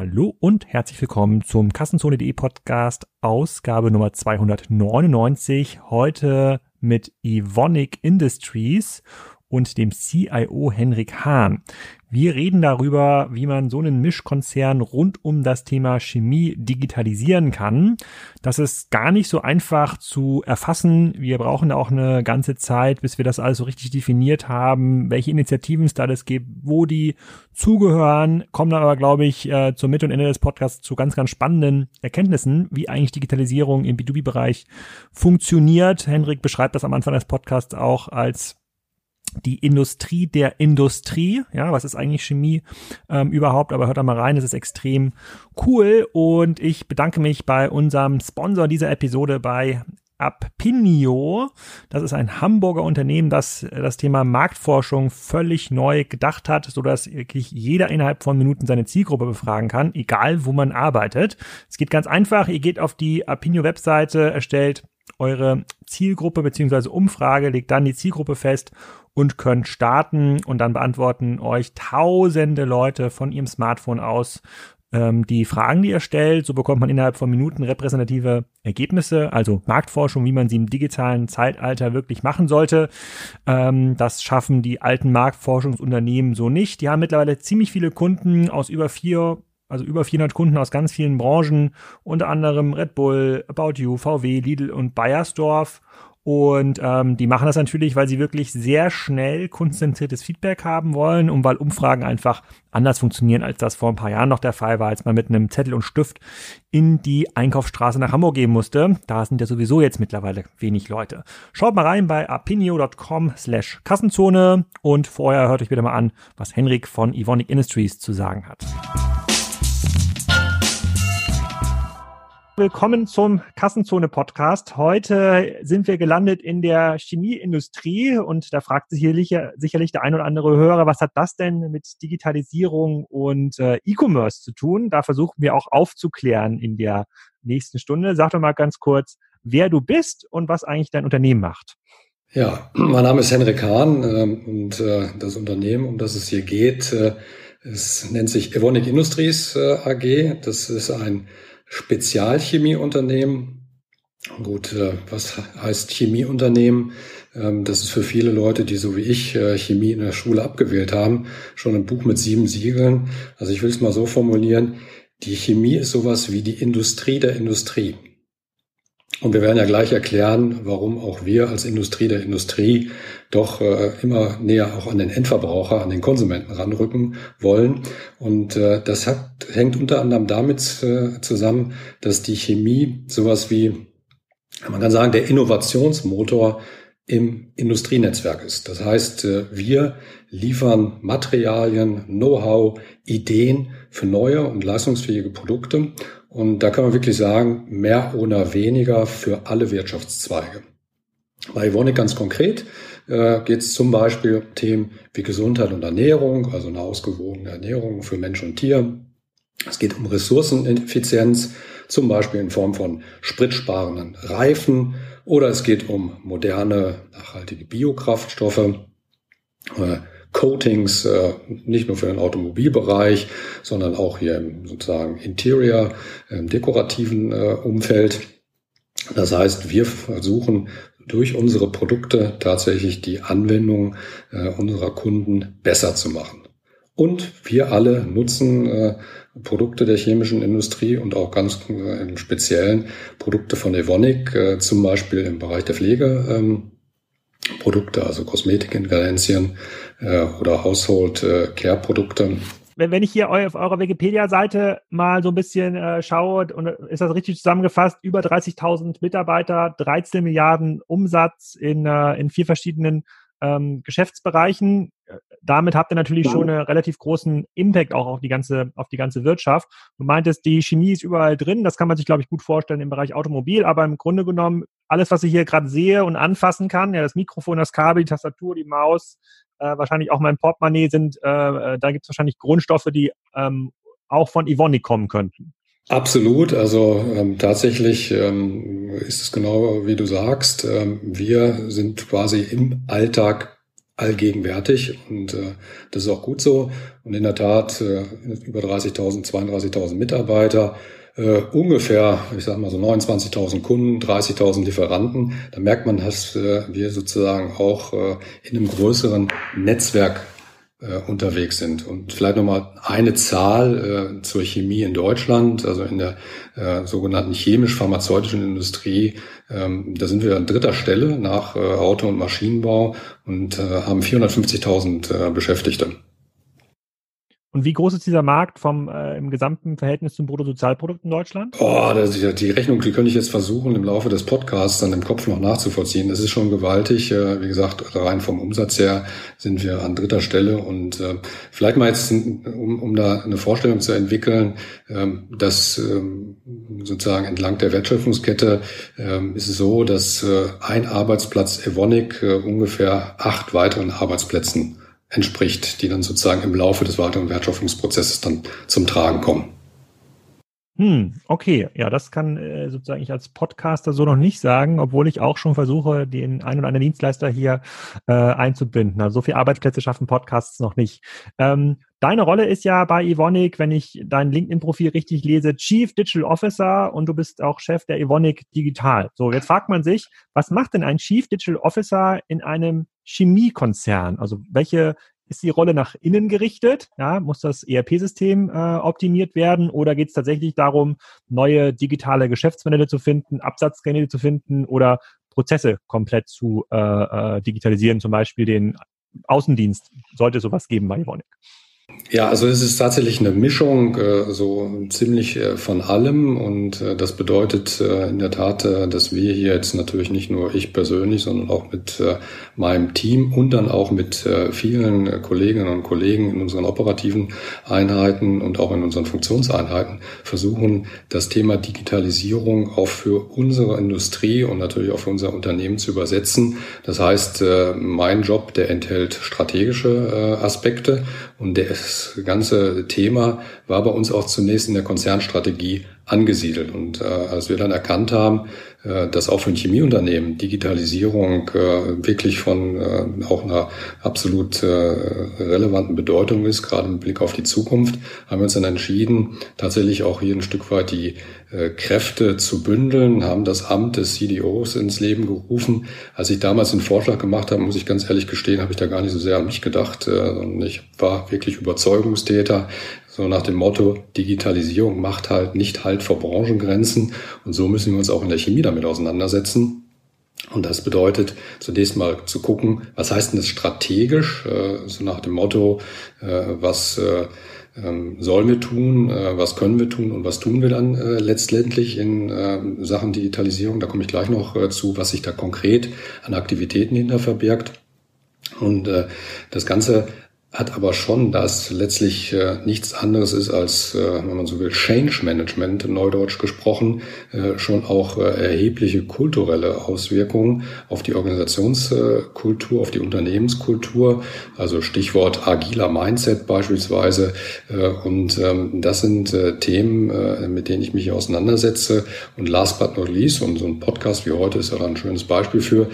Hallo und herzlich willkommen zum Kassenzone.de Podcast, Ausgabe Nummer 299. Heute mit Evonik Industries und dem CIO Henrik Hahn. Wir reden darüber, wie man so einen Mischkonzern rund um das Thema Chemie digitalisieren kann. Das ist gar nicht so einfach zu erfassen. Wir brauchen auch eine ganze Zeit, bis wir das alles so richtig definiert haben, welche Initiativen es da alles gibt, wo die zugehören, kommen dann aber, glaube ich, äh, zur Mitte und Ende des Podcasts zu ganz, ganz spannenden Erkenntnissen, wie eigentlich Digitalisierung im B2B-Bereich funktioniert. Henrik beschreibt das am Anfang des Podcasts auch als die Industrie der Industrie. Ja, was ist eigentlich Chemie ähm, überhaupt? Aber hört da mal rein, es ist extrem cool. Und ich bedanke mich bei unserem Sponsor dieser Episode bei Apinio. Das ist ein Hamburger Unternehmen, das das Thema Marktforschung völlig neu gedacht hat, so dass wirklich jeder innerhalb von Minuten seine Zielgruppe befragen kann, egal wo man arbeitet. Es geht ganz einfach. Ihr geht auf die Apinio Webseite, erstellt eure Zielgruppe beziehungsweise Umfrage, legt dann die Zielgruppe fest und könnt starten und dann beantworten euch tausende Leute von ihrem Smartphone aus ähm, die Fragen, die ihr stellt. So bekommt man innerhalb von Minuten repräsentative Ergebnisse, also Marktforschung, wie man sie im digitalen Zeitalter wirklich machen sollte. Ähm, das schaffen die alten Marktforschungsunternehmen so nicht. Die haben mittlerweile ziemlich viele Kunden aus über vier also über 400 Kunden aus ganz vielen Branchen, unter anderem Red Bull, About You, VW, Lidl und Bayersdorf. Und ähm, die machen das natürlich, weil sie wirklich sehr schnell konzentriertes Feedback haben wollen und weil Umfragen einfach anders funktionieren, als das vor ein paar Jahren noch der Fall war, als man mit einem Zettel und Stift in die Einkaufsstraße nach Hamburg gehen musste. Da sind ja sowieso jetzt mittlerweile wenig Leute. Schaut mal rein bei apinio.com slash Kassenzone und vorher hört euch wieder mal an, was Henrik von Evonik Industries zu sagen hat. Willkommen zum Kassenzone-Podcast. Heute sind wir gelandet in der Chemieindustrie und da fragt sich hier sicherlich der ein oder andere Hörer, was hat das denn mit Digitalisierung und äh, E-Commerce zu tun? Da versuchen wir auch aufzuklären in der nächsten Stunde. Sag doch mal ganz kurz, wer du bist und was eigentlich dein Unternehmen macht. Ja, mein Name ist Henrik Hahn äh, und äh, das Unternehmen, um das es hier geht, äh, es nennt sich Evonik Industries AG. Das ist ein Spezialchemieunternehmen. Gut, äh, was heißt Chemieunternehmen? Ähm, das ist für viele Leute, die so wie ich äh, Chemie in der Schule abgewählt haben, schon ein Buch mit sieben Siegeln. Also ich will es mal so formulieren, die Chemie ist sowas wie die Industrie der Industrie. Und wir werden ja gleich erklären, warum auch wir als Industrie der Industrie doch äh, immer näher auch an den Endverbraucher, an den Konsumenten ranrücken wollen. Und äh, das hat, hängt unter anderem damit äh, zusammen, dass die Chemie sowas wie, man kann sagen, der Innovationsmotor im Industrienetzwerk ist. Das heißt, äh, wir liefern Materialien, Know-how, Ideen für neue und leistungsfähige Produkte. Und da kann man wirklich sagen, mehr oder weniger für alle Wirtschaftszweige. Bei Evonik ganz konkret äh, geht es zum Beispiel um Themen wie Gesundheit und Ernährung, also eine ausgewogene Ernährung für Mensch und Tier. Es geht um Ressourceneffizienz, zum Beispiel in Form von spritsparenden Reifen oder es geht um moderne, nachhaltige Biokraftstoffe, äh, Coatings, äh, nicht nur für den Automobilbereich, sondern auch hier im sozusagen Interior, im dekorativen äh, Umfeld. Das heißt, wir versuchen durch unsere Produkte tatsächlich die Anwendung äh, unserer Kunden besser zu machen. Und wir alle nutzen Produkte der chemischen Industrie und auch ganz im Speziellen Produkte von Evonik, zum Beispiel im Bereich der Pflege. Ähm, Produkte, also Kosmetikingredienzien äh, oder Household äh, Care Produkte wenn, wenn ich hier auf eurer Wikipedia-Seite mal so ein bisschen äh, schaue, und ist das richtig zusammengefasst, über 30.000 Mitarbeiter, 13 Milliarden Umsatz in, äh, in vier verschiedenen ähm, Geschäftsbereichen. Damit habt ihr natürlich schon einen relativ großen Impact auch auf die ganze, auf die ganze Wirtschaft. Du meintest, die Chemie ist überall drin. Das kann man sich, glaube ich, gut vorstellen im Bereich Automobil. Aber im Grunde genommen, alles, was ich hier gerade sehe und anfassen kann, ja, das Mikrofon, das Kabel, die Tastatur, die Maus, äh, wahrscheinlich auch mein Portemonnaie sind, äh, äh da gibt es wahrscheinlich Grundstoffe, die ähm, auch von Evonik kommen könnten. Absolut, also ähm, tatsächlich ähm, ist es genau wie du sagst. Ähm, wir sind quasi im Alltag allgegenwärtig und äh, das ist auch gut so. Und in der Tat äh, über 30.000, 32.000 Mitarbeiter, äh, ungefähr, ich sage mal so 29.000 Kunden, 30.000 Lieferanten. Da merkt man, dass äh, wir sozusagen auch äh, in einem größeren Netzwerk äh, unterwegs sind. Und vielleicht nochmal eine Zahl äh, zur Chemie in Deutschland, also in der äh, sogenannten chemisch-pharmazeutischen Industrie. Ähm, da sind wir an dritter Stelle nach äh, Auto- und Maschinenbau und äh, haben 450.000 äh, Beschäftigte. Und wie groß ist dieser Markt vom äh, im gesamten Verhältnis zum Bruttosozialprodukt in Deutschland? Oh, das, die Rechnung, die könnte ich jetzt versuchen, im Laufe des Podcasts dann im Kopf noch nachzuvollziehen. Das ist schon gewaltig. Äh, wie gesagt, rein vom Umsatz her sind wir an dritter Stelle. Und äh, vielleicht mal jetzt, um, um da eine Vorstellung zu entwickeln, ähm, dass ähm, sozusagen entlang der Wertschöpfungskette ähm, ist es so, dass äh, ein Arbeitsplatz Evonik äh, ungefähr acht weiteren Arbeitsplätzen entspricht, die dann sozusagen im Laufe des weiteren Wertschöpfungsprozesses dann zum Tragen kommen. Hm, okay, ja, das kann äh, sozusagen ich als Podcaster so noch nicht sagen, obwohl ich auch schon versuche, den ein oder anderen Dienstleister hier äh, einzubinden. Also so viele Arbeitsplätze schaffen Podcasts noch nicht. Ähm, deine Rolle ist ja bei Evonik, wenn ich dein LinkedIn-Profil richtig lese, Chief Digital Officer und du bist auch Chef der Evonik Digital. So, jetzt fragt man sich, was macht denn ein Chief Digital Officer in einem Chemiekonzern? Also welche ist die Rolle nach innen gerichtet? Ja, muss das ERP-System äh, optimiert werden oder geht es tatsächlich darum, neue digitale Geschäftsmodelle zu finden, Absatzkanäle zu finden oder Prozesse komplett zu äh, äh, digitalisieren, zum Beispiel den Außendienst? Sollte sowas geben bei Evonik? Ja, also es ist tatsächlich eine Mischung äh, so ziemlich äh, von allem und äh, das bedeutet äh, in der Tat, äh, dass wir hier jetzt natürlich nicht nur ich persönlich, sondern auch mit äh, meinem Team und dann auch mit vielen Kolleginnen und Kollegen in unseren operativen Einheiten und auch in unseren Funktionseinheiten versuchen, das Thema Digitalisierung auch für unsere Industrie und natürlich auch für unser Unternehmen zu übersetzen. Das heißt, mein Job, der enthält strategische Aspekte und der das ganze Thema war bei uns auch zunächst in der Konzernstrategie angesiedelt. Und äh, als wir dann erkannt haben, dass auch für ein Chemieunternehmen Digitalisierung äh, wirklich von äh, auch einer absolut äh, relevanten Bedeutung ist, gerade im Blick auf die Zukunft, haben wir uns dann entschieden, tatsächlich auch hier ein Stück weit die äh, Kräfte zu bündeln, haben das Amt des CDOs ins Leben gerufen. Als ich damals den Vorschlag gemacht habe, muss ich ganz ehrlich gestehen, habe ich da gar nicht so sehr an mich gedacht. Äh, ich war wirklich Überzeugungstäter, so nach dem Motto, Digitalisierung macht halt nicht halt vor Branchengrenzen. Und so müssen wir uns auch in der Chemie damit auseinandersetzen. Und das bedeutet zunächst mal zu gucken, was heißt denn das strategisch, äh, so nach dem Motto, was ähm, sollen wir tun, äh, was können wir tun und was tun wir dann äh, letztendlich in äh, Sachen Digitalisierung. Da komme ich gleich noch äh, zu, was sich da konkret an Aktivitäten hinter verbirgt. Und äh, das Ganze hat aber schon, dass letztlich äh, nichts anderes ist als, äh, wenn man so will, Change Management, neudeutsch gesprochen, äh, schon auch äh, erhebliche kulturelle Auswirkungen auf die Organisationskultur, auf die Unternehmenskultur, also Stichwort agiler Mindset beispielsweise. Äh, und ähm, das sind äh, Themen, mit denen ich mich auseinandersetze. Und last but not least, und so ein Podcast wie heute ist ja ein schönes Beispiel für,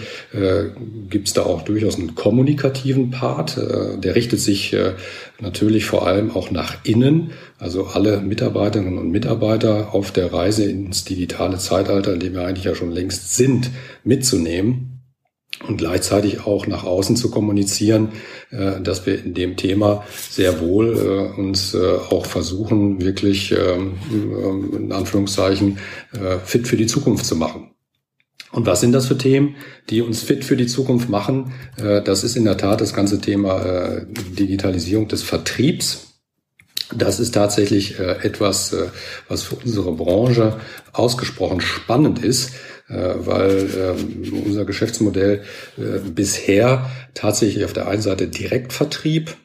gibt es da auch durchaus einen kommunikativen Part, der richtet sich äh, natürlich vor allem auch nach innen, also alle Mitarbeiterinnen und Mitarbeiter auf der Reise ins digitale Zeitalter, in dem wir eigentlich ja schon längst sind, mitzunehmen und gleichzeitig auch nach außen zu kommunizieren, äh, dass wir in dem Thema sehr wohl äh, uns auch versuchen, wirklich ähm, in Anführungszeichen fit für die Zukunft zu machen. Und was sind das für Themen, die uns fit für die Zukunft machen? Äh, das ist in der Tat das ganze Thema äh, Digitalisierung des Vertriebs. Das ist tatsächlich äh, etwas, was für unsere Branche ausgesprochen spannend ist, weil ähm, unser Geschäftsmodell bisher tatsächlich auf der einen Seite Direktvertrieb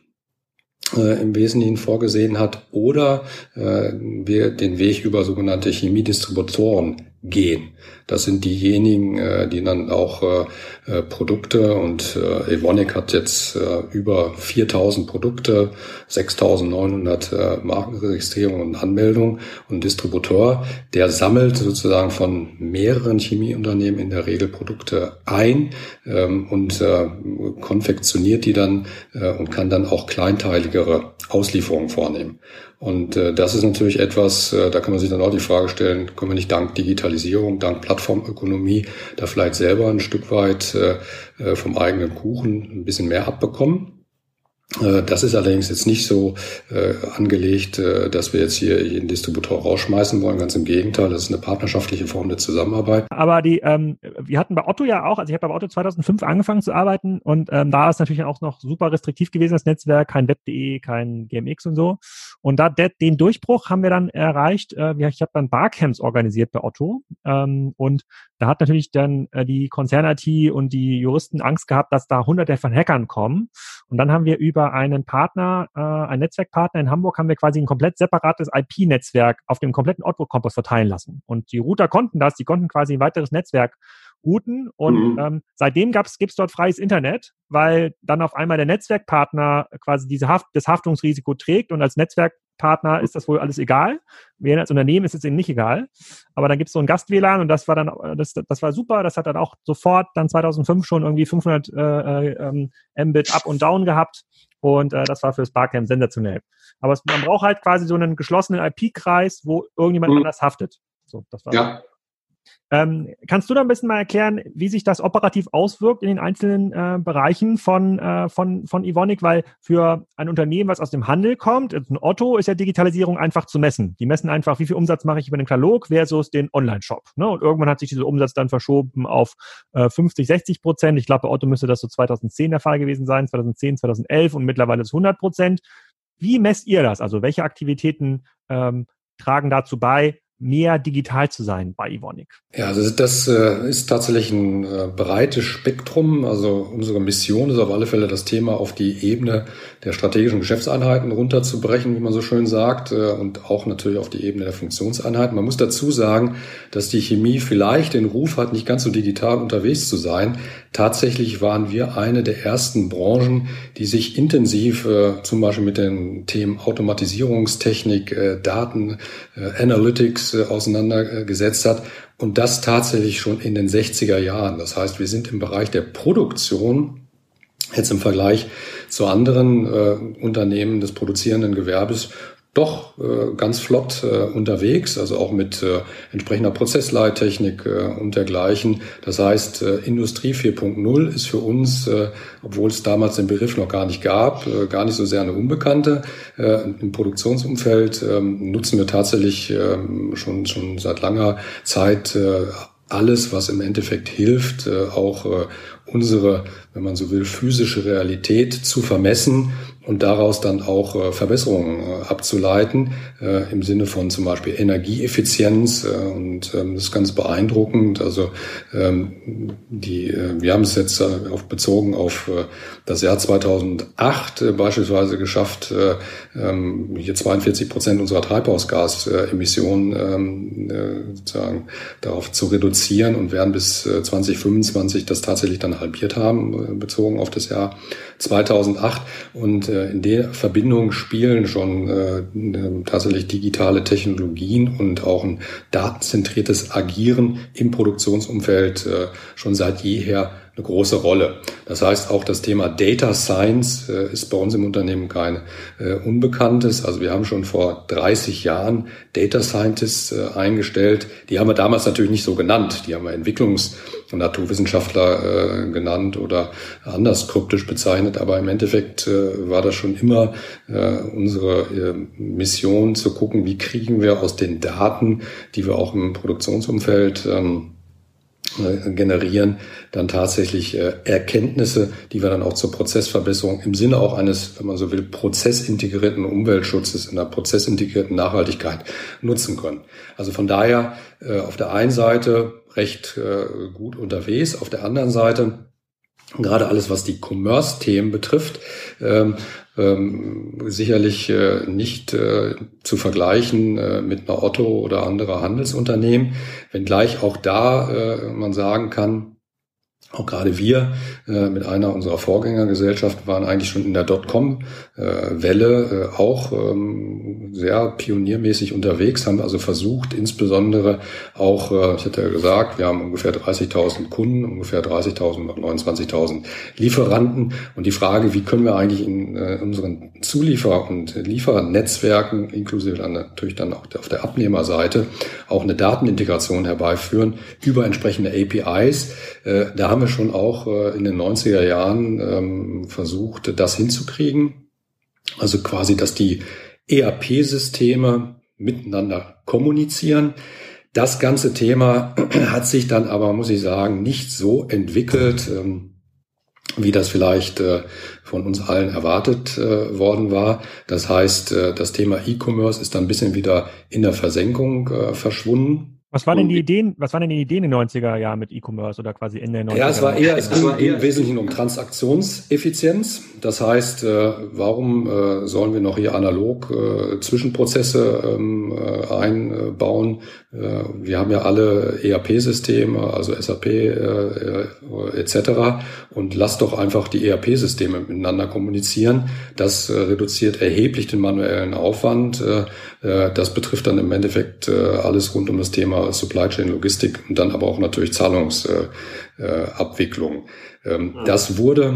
im Wesentlichen vorgesehen hat oder wir den Weg über sogenannte Chemiedistributoren gehen. Das sind diejenigen, äh, die dann auch äh, äh, Produkte und Evonik hat jetzt über 4000 Produkte, 6900 Markenregistrierungen und Anmeldungen und Distributor, der sammelt sozusagen von mehreren Chemieunternehmen in der Regel Produkte ein ähm, und konfektioniert die dann und kann dann auch kleinteiligere Auslieferungen vornehmen. Und äh, das ist natürlich etwas, äh, da kann man sich dann auch die Frage stellen, können wir nicht dank Digitalisierung, dank Plattformökonomie da vielleicht selber ein Stück weit äh, äh vom eigenen Kuchen ein bisschen mehr abbekommen? Äh, das ist allerdings jetzt nicht so äh, angelegt, äh, dass wir jetzt hier jeden Distributor rausschmeißen wollen. Ganz im Gegenteil, das ist eine partnerschaftliche Form der Zusammenarbeit. Aber die, ähm, wir hatten bei Otto ja auch, also ich habe bei Otto 2005 angefangen zu arbeiten und ähm, da ist natürlich auch noch super restriktiv gewesen das Netzwerk, kein Web.de, kein GMX und so. Und da der, den Durchbruch haben wir dann erreicht. Äh, ich habe dann Barcamps organisiert bei Otto ähm, und da hat natürlich dann äh, die Konzern-IT und die Juristen Angst gehabt, dass da hunderte von Hackern kommen. Und dann haben wir über einen Partner, äh, einen Netzwerkpartner in Hamburg, haben wir quasi ein komplett separates IP-Netzwerk auf dem kompletten Outlook-Kompass verteilen lassen. Und die Router konnten das, die konnten quasi ein weiteres Netzwerk routen. Und mhm. ähm, seitdem gibt's gibt's dort freies Internet, weil dann auf einmal der Netzwerkpartner quasi diese Haft, das Haftungsrisiko trägt und als Netzwerk Partner ist das wohl alles egal. Wir als Unternehmen ist es eben nicht egal. Aber dann gibt es so ein Gast-WLAN und das war dann, das, das war super. Das hat dann auch sofort dann 2005 schon irgendwie 500 äh, äh, Mbit up und down gehabt. Und äh, das war für das Barcamp sensationell. Aber es, man braucht halt quasi so einen geschlossenen IP-Kreis, wo irgendjemand mhm. anders haftet. So, das war ja. Ähm, kannst du da ein bisschen mal erklären, wie sich das operativ auswirkt in den einzelnen äh, Bereichen von, äh, von, von Evonik? Weil für ein Unternehmen, was aus dem Handel kommt, ein Otto, ist ja Digitalisierung einfach zu messen. Die messen einfach, wie viel Umsatz mache ich über den Katalog versus den Online-Shop. Ne? Und irgendwann hat sich dieser Umsatz dann verschoben auf äh, 50, 60 Prozent. Ich glaube, bei Otto müsste das so 2010 der Fall gewesen sein, 2010, 2011 und mittlerweile ist 100 Prozent. Wie messt ihr das? Also welche Aktivitäten ähm, tragen dazu bei, mehr digital zu sein bei Evonik? Ja, also das äh, ist tatsächlich ein äh, breites Spektrum. Also unsere Mission ist auf alle Fälle das Thema auf die Ebene der strategischen Geschäftseinheiten runterzubrechen, wie man so schön sagt, äh, und auch natürlich auf die Ebene der Funktionseinheiten. Man muss dazu sagen, dass die Chemie vielleicht den Ruf hat, nicht ganz so digital unterwegs zu sein. Tatsächlich waren wir eine der ersten Branchen, die sich intensiv äh, zum Beispiel mit den Themen Automatisierungstechnik, äh, Daten, äh, Analytics äh, auseinandergesetzt hat. Und das tatsächlich schon in den 60er Jahren. Das heißt, wir sind im Bereich der Produktion jetzt im Vergleich zu anderen äh, Unternehmen des produzierenden Gewerbes doch äh, ganz flott äh, unterwegs, also auch mit äh, entsprechender Prozessleittechnik äh, und dergleichen. Das heißt, äh, Industrie 4.0 ist für uns, äh, obwohl es damals den Begriff noch gar nicht gab, äh, gar nicht so sehr eine Unbekannte. Äh, Im Produktionsumfeld äh, nutzen wir tatsächlich äh, schon, schon seit langer Zeit äh, alles, was im Endeffekt hilft, äh, auch äh, unsere, wenn man so will, physische Realität zu vermessen und daraus dann auch äh, Verbesserungen äh, abzuleiten, äh, im Sinne von zum Beispiel Energieeffizienz. Und ähm, das ist ganz beeindruckend. Also ähm, die, wir haben es jetzt auf, bezogen auf das Jahr 2008 äh, beispielsweise geschafft, äh, ähm, hier 42 Prozent unserer Treibhausgasemissionen sozusagen darauf zu reduzieren und werden bis äh, 2025 das tatsächlich dann halbiert haben, bezogen auf das Jahr 2008. Und äh, in der Verbindung spielen schon äh, tatsächlich digitale Technologien und auch ein datenzentriertes Agieren im Produktionsumfeld äh, schon seit jeher eine große Rolle. Das heißt, auch das Thema Data Science äh, ist bei uns im Unternehmen kein äh, Unbekanntes. Also wir haben schon vor 30 Jahren Data Scientists äh, eingestellt. Die haben wir damals natürlich nicht so genannt. Die haben wir Entwicklungs- und Naturwissenschaftler äh, genannt oder anders kryptisch bezeichnet. Aber im Endeffekt äh, war das schon immer äh, unsere Mission zu gucken, wie kriegen wir aus den Daten, die wir auch im Produktionsumfeld ähm, äh, generieren, dann tatsächlich äh, Erkenntnisse, die wir dann auch zur Prozessverbesserung im Sinne auch eines, wenn man so will, prozessintegrierten Umweltschutzes in einer prozessintegrierten Nachhaltigkeit nutzen können. Also von daher äh, auf der einen Seite recht gut unterwegs, auf der anderen Seite gerade alles, was die Commerce-Themen betrifft, ähm, ähm, sicherlich äh, nicht äh, zu vergleichen äh, mit einer Otto oder anderer Handelsunternehmen, wenngleich auch da äh, man sagen kann, auch gerade wir äh, mit einer unserer Vorgängergesellschaften waren eigentlich schon in der Dotcom-Welle äh, auch ähm, sehr pioniermäßig unterwegs, haben also versucht, insbesondere auch, äh, ich hatte ja gesagt, wir haben ungefähr 30.000 Kunden, ungefähr 30.000, 29.000 Lieferanten und die Frage, wie können wir eigentlich in äh, unseren Zuliefer- und Liefernetzwerken, inklusive dann natürlich dann auch auf der Abnehmerseite, auch eine Datenintegration herbeiführen über entsprechende APIs. Äh, da haben wir schon auch äh, in den 90er Jahren ähm, versucht, das hinzukriegen. Also quasi, dass die ERP-Systeme miteinander kommunizieren. Das ganze Thema hat sich dann aber, muss ich sagen, nicht so entwickelt, ähm, wie das vielleicht äh, von uns allen erwartet äh, worden war. Das heißt, das Thema E-Commerce ist dann ein bisschen wieder in der Versenkung verschwunden. Was waren denn die Ideen, was waren denn die Ideen in den 90er Jahren mit E-Commerce oder quasi in den 90er Jahren? Ja, es war eher, es ging im Wesentlichen um Transaktionseffizienz. Das heißt, äh, warum äh, sollen wir noch hier analog äh, Zwischenprozesse ähm, einbauen? Wir haben ja alle ERP-Systeme, also SAP etc. Und lass doch einfach die ERP-Systeme miteinander kommunizieren. Das reduziert erheblich den manuellen Aufwand. Das betrifft dann im Endeffekt alles rund um das Thema Supply Chain Logistik und dann aber auch natürlich Zahlungsabwicklung. Ähm, das wurde äh,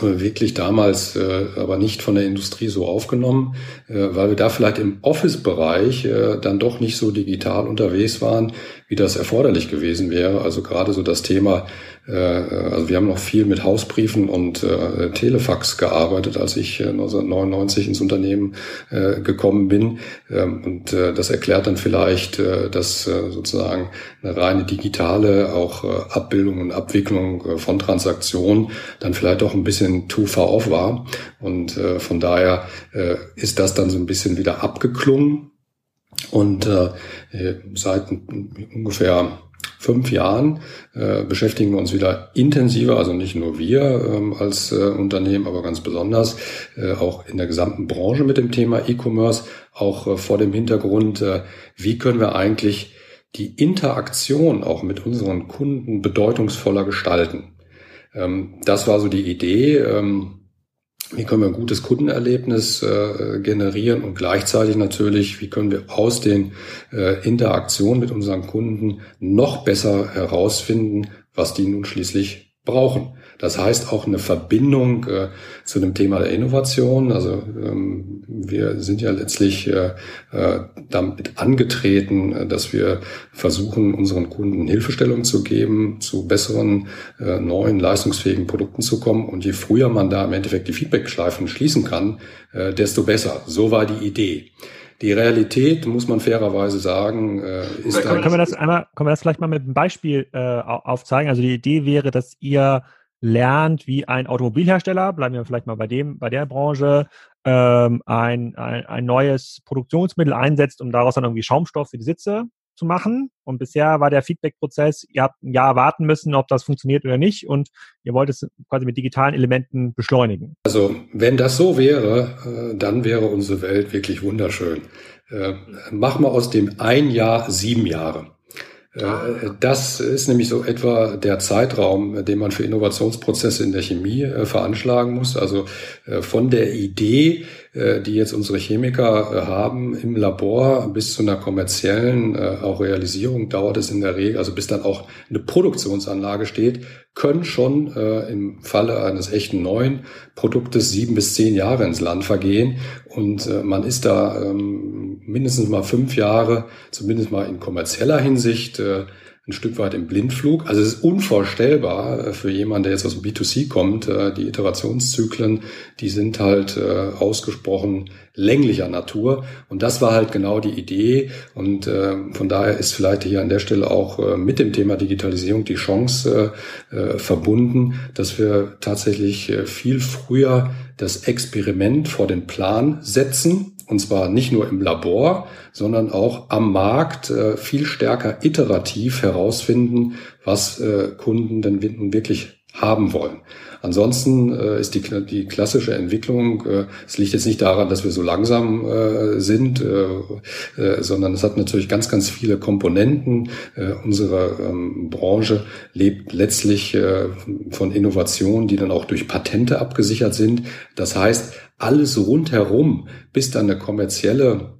wirklich damals äh, aber nicht von der Industrie so aufgenommen, äh, weil wir da vielleicht im Office-Bereich äh, dann doch nicht so digital unterwegs waren, wie das erforderlich gewesen wäre. Also gerade so das Thema, äh, also wir haben noch viel mit Hausbriefen und äh, Telefax gearbeitet, als ich 1999 ins Unternehmen gekommen bin. Ähm, und das erklärt dann vielleicht, dass sozusagen eine reine digitale auch Abbildung und Abwicklung von Transaktionen dann vielleicht auch ein bisschen too far off war. Und äh, von daher äh, ist das dann so ein bisschen wieder abgeklungen. Und äh, seit ungefähr fünf Jahren äh, beschäftigen wir uns wieder intensiver, also nicht nur wir ähm, als äh, Unternehmen, aber ganz besonders äh, auch in der gesamten Branche mit dem Thema E-Commerce, auch äh, vor dem Hintergrund, äh, wie können wir eigentlich die Interaktion auch mit unseren Kunden bedeutungsvoller gestalten. Ähm, das war so die Idee. Ähm, wie können wir ein gutes Kundenerlebnis äh, generieren und gleichzeitig natürlich, wie können wir aus den äh, Interaktionen mit unseren Kunden noch besser herausfinden, was die nun schließlich brauchen. Das heißt auch eine Verbindung äh, zu dem Thema der Innovation. Also ähm, wir sind ja letztlich äh, äh damit angetreten, äh, dass wir versuchen, unseren Kunden Hilfestellung zu geben, zu besseren, äh, neuen, leistungsfähigen Produkten zu kommen. Und je früher man da im Endeffekt die Feedbackschleifen schließen kann, äh, desto besser. So war die Idee. Die Realität, muss man fairerweise sagen, ist können, können wir das einmal, können wir das vielleicht mal mit einem Beispiel äh, aufzeigen? Also die Idee wäre, dass ihr lernt, wie ein Automobilhersteller, bleiben wir vielleicht mal bei dem, bei der Branche, ähm, ein, ein, ein neues Produktionsmittel einsetzt, um daraus dann irgendwie Schaumstoff für die Sitze zu machen. Und bisher war der Feedback-Prozess, ihr habt ein Jahr warten müssen, ob das funktioniert oder nicht. Und ihr wollt es quasi mit digitalen Elementen beschleunigen. Also wenn das so wäre, äh, dann wäre unsere Welt wirklich wunderschön. Äh, machen wir aus dem ein Jahr sieben Jahre. Äh, das ist nämlich so etwa der Zeitraum, den man für Innovationsprozesse in der Chemie äh, veranschlagen muss. Also äh, von der Idee, die jetzt unsere Chemiker haben im Labor bis zu einer kommerziellen auch Realisierung dauert es in der Regel, also bis dann auch eine Produktionsanlage steht, können schon im Falle eines echten neuen Produktes sieben bis zehn Jahre ins Land vergehen. Und man ist da ähm, mindestens mal fünf Jahre, zumindest mal in kommerzieller Hinsicht, äh, ein Stück weit im Blindflug. Also es ist unvorstellbar äh, für jemanden, der jetzt aus dem B2C kommt. Äh, die Iterationszyklen, die sind halt ausgesprochen länglicher Natur. Und das war halt genau die Idee. Und von daher ist vielleicht hier an der Stelle auch mit dem Thema Digitalisierung die Chance verbunden, dass wir tatsächlich viel früher das Experiment vor den Plan setzen und zwar nicht nur im Labor, sondern auch am Markt äh, viel stärker iterativ herausfinden, was äh, Kunden denn wirklich haben wollen. Ansonsten äh, ist die, die klassische Entwicklung, äh, es liegt jetzt nicht daran, dass wir so langsam äh, sind, äh, äh, sondern es hat natürlich ganz, ganz viele Komponenten. Äh, unsere ähm, Branche lebt letztlich von Innovationen, die dann auch durch Patente abgesichert sind. Das heißt, alles rundherum, bis dann eine kommerzielle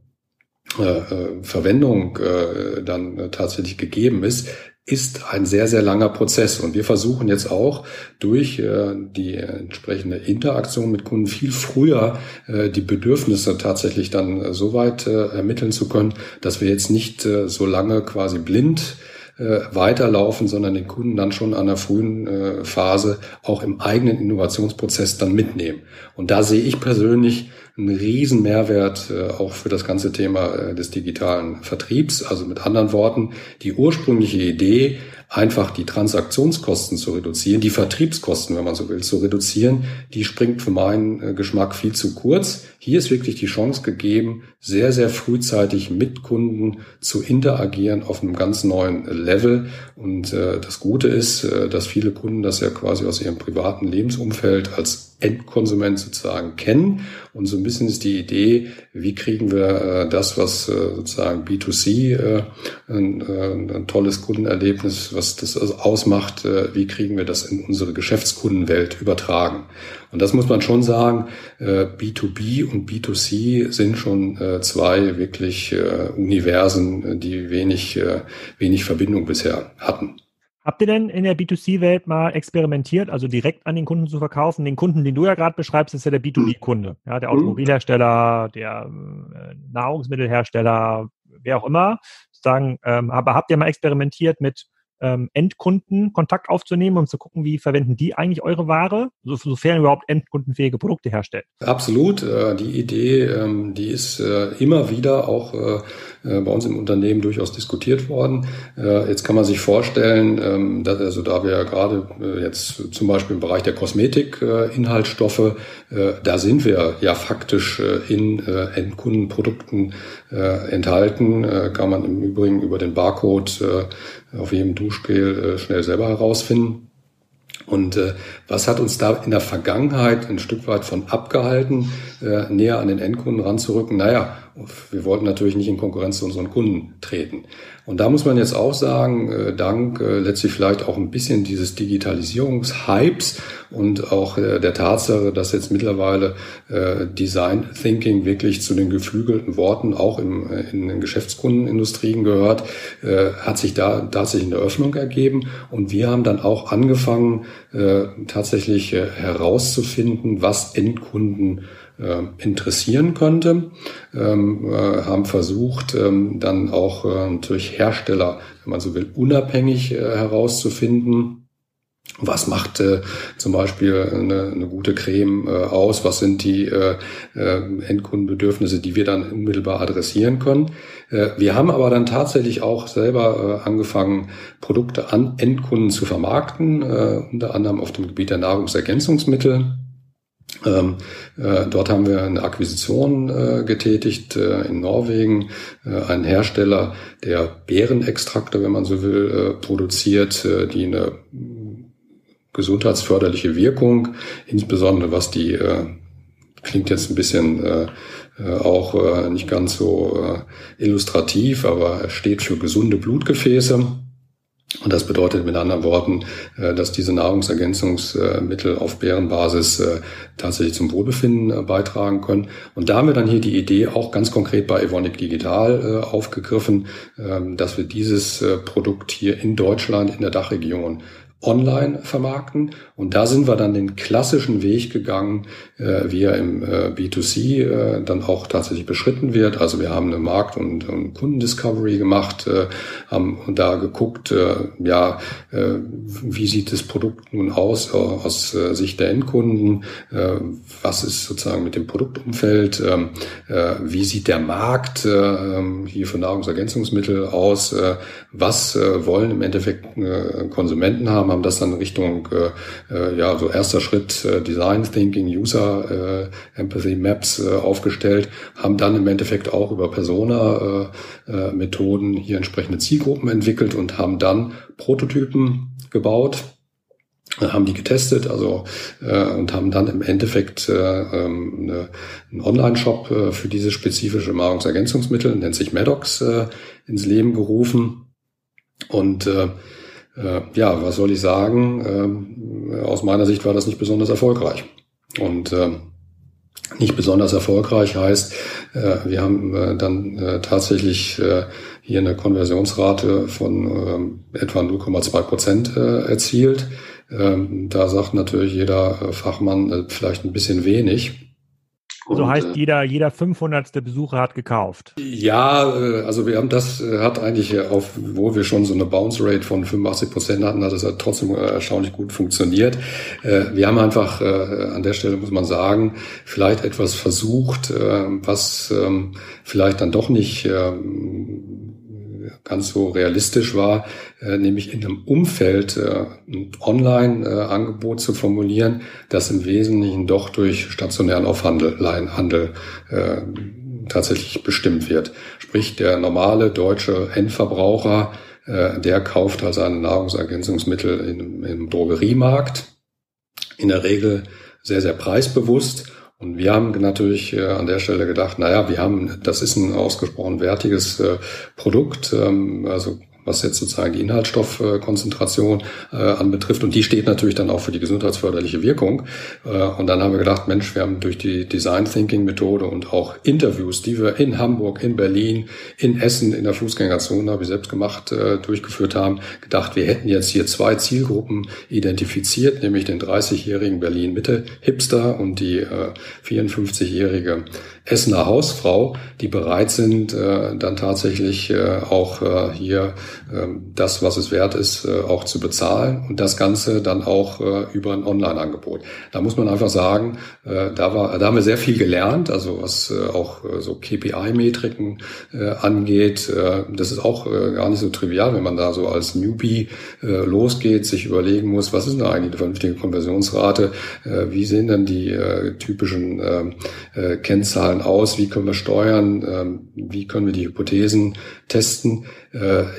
äh, äh Verwendung äh, dann äh, tatsächlich gegeben ist, ist ein sehr, sehr langer Prozess. Und wir versuchen jetzt auch durch äh, die entsprechende Interaktion mit Kunden viel früher äh, die Bedürfnisse tatsächlich dann so weit äh, ermitteln zu können, dass wir jetzt nicht äh, so lange quasi blind äh, weiterlaufen, sondern den Kunden dann schon an der frühen äh, Phase auch im eigenen Innovationsprozess dann mitnehmen. Und da sehe ich persönlich einen riesen äh, auch für das ganze Thema äh, des digitalen Vertriebs. Also mit anderen Worten, die ursprüngliche Idee, einfach die Transaktionskosten zu reduzieren, die Vertriebskosten, wenn man so will, zu reduzieren, die springt für meinen äh, Geschmack viel zu kurz. Hier ist wirklich die Chance gegeben, sehr, sehr frühzeitig mit Kunden zu interagieren auf einem ganz neuen Level. Und äh, das Gute ist, äh, dass viele Kunden das ja quasi aus ihrem privaten Lebensumfeld als Endkonsument sozusagen kennen. Und so ein bisschen ist die Idee, wie kriegen wir äh, das, was äh, sozusagen B2C äh, ein, ein, tolles Kundenerlebnis, was das ausmacht, wie kriegen wir das in unsere Geschäftskundenwelt übertragen. Und das muss man schon sagen, äh, B2B und B2C sind schon zwei wirklich Universen, die wenig, wenig Verbindung bisher hatten. Habt ihr denn in der B2C-Welt mal experimentiert, also direkt an den Kunden zu verkaufen? Den Kunden, den du ja gerade beschreibst, ist ja der B2B-Kunde, ja, der mhm. Automobilhersteller, der äh, Nahrungsmittelhersteller, wer auch immer. Sagen, ähm, aber habt ihr mal experimentiert mit ähm, Endkunden Kontakt aufzunehmen, um zu gucken, wie verwenden die eigentlich eure Ware, so, sofern überhaupt endkundenfähige Produkte herstellt. Absolut. Äh, die Idee, ähm, die ist äh, immer wieder auch äh, bei uns im Unternehmen durchaus diskutiert worden. Jetzt kann man sich vorstellen, ähm, dass, also da wir ja gerade jetzt zum Beispiel im Bereich der Kosmetik Inhaltsstoffe, da sind wir ja faktisch in Endkundenprodukten enthalten, kann man im Übrigen über den Barcode auf jedem Duschgel äh, schnell selber herausfinden. Und äh, was hat uns da in der Vergangenheit ein Stück weit von abgehalten, äh, näher an den Endkunden ranzurücken? Naja, wir wollten natürlich nicht in Konkurrenz zu unseren Kunden treten. Und da muss man jetzt auch sagen, äh, dank äh, letztlich vielleicht auch ein bisschen dieses Digitalisierungshypes und auch äh, der Tatsache, dass jetzt mittlerweile Design Thinking wirklich zu den geflügelten Worten auch in den Geschäftskundenindustrien gehört, hat sich da tatsächlich eine Öffnung ergeben. Und wir haben dann auch angefangen, tatsächlich herauszufinden, was Endkunden interessieren könnte, ähm, äh, haben versucht, ähm, dann auch äh, durch Hersteller, wenn man so will, unabhängig äh, herauszufinden, was macht äh, zum Beispiel eine, eine gute Creme äh, aus? Was sind die äh, äh, Endkundenbedürfnisse, die wir dann unmittelbar adressieren können? Äh, wir haben aber dann tatsächlich auch selber äh, angefangen, Produkte an Endkunden zu vermarkten, äh, unter anderem auf dem Gebiet der Nahrungsergänzungsmittel. Ähm, äh, dort haben wir eine Akquisition äh, getätigt äh, in Norwegen, äh, ein Hersteller, der Beerenextrakte, wenn man so will, äh, produziert, äh, die eine gesundheitsförderliche Wirkung, insbesondere was die, klingt jetzt ein bisschen auch nicht ganz so illustrativ, aber steht für gesunde Blutgefäße. Und das bedeutet mit anderen Worten, äh, dass diese Nahrungsergänzungsmittel auf Bärenbasis äh, tatsächlich zum Wohlbefinden äh, beitragen können. Und da haben wir dann hier die Idee auch ganz konkret bei Evonik Digital aufgegriffen, ähm, dass wir dieses Produkt hier in Deutschland in der Dachregion online vermarkten. Und da sind wir dann den klassischen Weg gegangen, äh, wie er im äh, B2C äh, dann auch tatsächlich beschritten wird. Also wir haben eine Markt- und, und Kundendiscovery gemacht, äh, haben da geguckt, äh, ja, äh, wie sieht das Produkt nun aus äh, aus äh, Sicht der Endkunden, äh, was ist sozusagen mit dem Produktumfeld, äh, äh, wie sieht der Markt äh, hier für Nahrungsergänzungsmittel aus, äh, was äh, wollen im Endeffekt äh, Konsumenten haben? Haben, das dann Richtung, äh, äh, ja, so erster Schritt äh, Design Thinking, User äh, Empathy Maps äh, aufgestellt, haben dann im Endeffekt auch über Persona-Methoden äh, äh, hier entsprechende Zielgruppen entwickelt und haben dann Prototypen gebaut haben die getestet, also äh, und haben dann im Endeffekt äh, ähm, eine, einen Online-Shop äh, für diese spezifische Nahrungsergänzungsmittel, nennt sich Maddox, äh, ins Leben gerufen. Und äh, äh, ja, was soll ich sagen? Äh, aus meiner Sicht war das nicht besonders erfolgreich. Und äh, nicht besonders erfolgreich heißt, äh, wir haben äh, dann äh, tatsächlich hier eine Konversionsrate von äh, etwa 0,2 Prozent erzielt. Ähm, da sagt natürlich jeder Fachmann vielleicht ein bisschen wenig. So heißt, äh, jeder, jeder 500. Besucher hat gekauft. Ja, also wir haben das, hat eigentlich auf, wo wir schon so eine Bounce Rate von 85 Prozent hatten, hat es halt trotzdem erstaunlich gut funktioniert. Wir haben einfach, an der Stelle muss man sagen, vielleicht etwas versucht, was ähm, vielleicht dann doch nicht ähm, ganz so realistisch war, äh, nämlich in einem Umfeld äh, ein Online-Angebot zu formulieren, das im Wesentlichen doch durch stationären Aufhandel, Handel, äh, tatsächlich bestimmt wird. Sprich, der normale deutsche Endverbraucher, äh, der kauft also seine Nahrungsergänzungsmittel in, im Drogeriemarkt, in der Regel sehr, sehr preisbewusst und wir haben natürlich äh, an der Stelle gedacht, naja, wir haben, das ist ein ausgesprochen wertiges äh, Produkt, ähm, also was jetzt sozusagen die Inhaltsstoffkonzentration äh, anbetrifft. Und die steht natürlich dann auch für die gesundheitsförderliche Wirkung. Äh, und dann haben wir gedacht, Mensch, wir haben durch die Design Thinking Methode und auch Interviews, die wir in Hamburg, in Berlin, in Essen, in der Fußgängerzone, habe ich selbst gemacht, äh, durchgeführt haben, gedacht, wir hätten jetzt hier zwei Zielgruppen identifiziert, nämlich den 30-jährigen Berlin-Mitte-Hipster und die äh, 54-jährige Essener Hausfrau, die bereit sind, äh, dann tatsächlich äh, auch äh, hier ähm, das, was es wert ist, äh, auch zu bezahlen und das Ganze dann auch äh, über ein Online-Angebot. Da muss man einfach sagen, äh, da, war, da haben wir sehr viel gelernt, also was auch so KPI-Metriken angeht. das ist auch gar nicht so trivial, wenn man da so als Newbie losgeht, sich überlegen muss, was ist denn eigentlich eine vernünftige Konversionsrate, wie sehen denn die typischen ähm, Kennzahlen aus, wie können wir steuern, ähm, wie können wir die Hypothesen testen.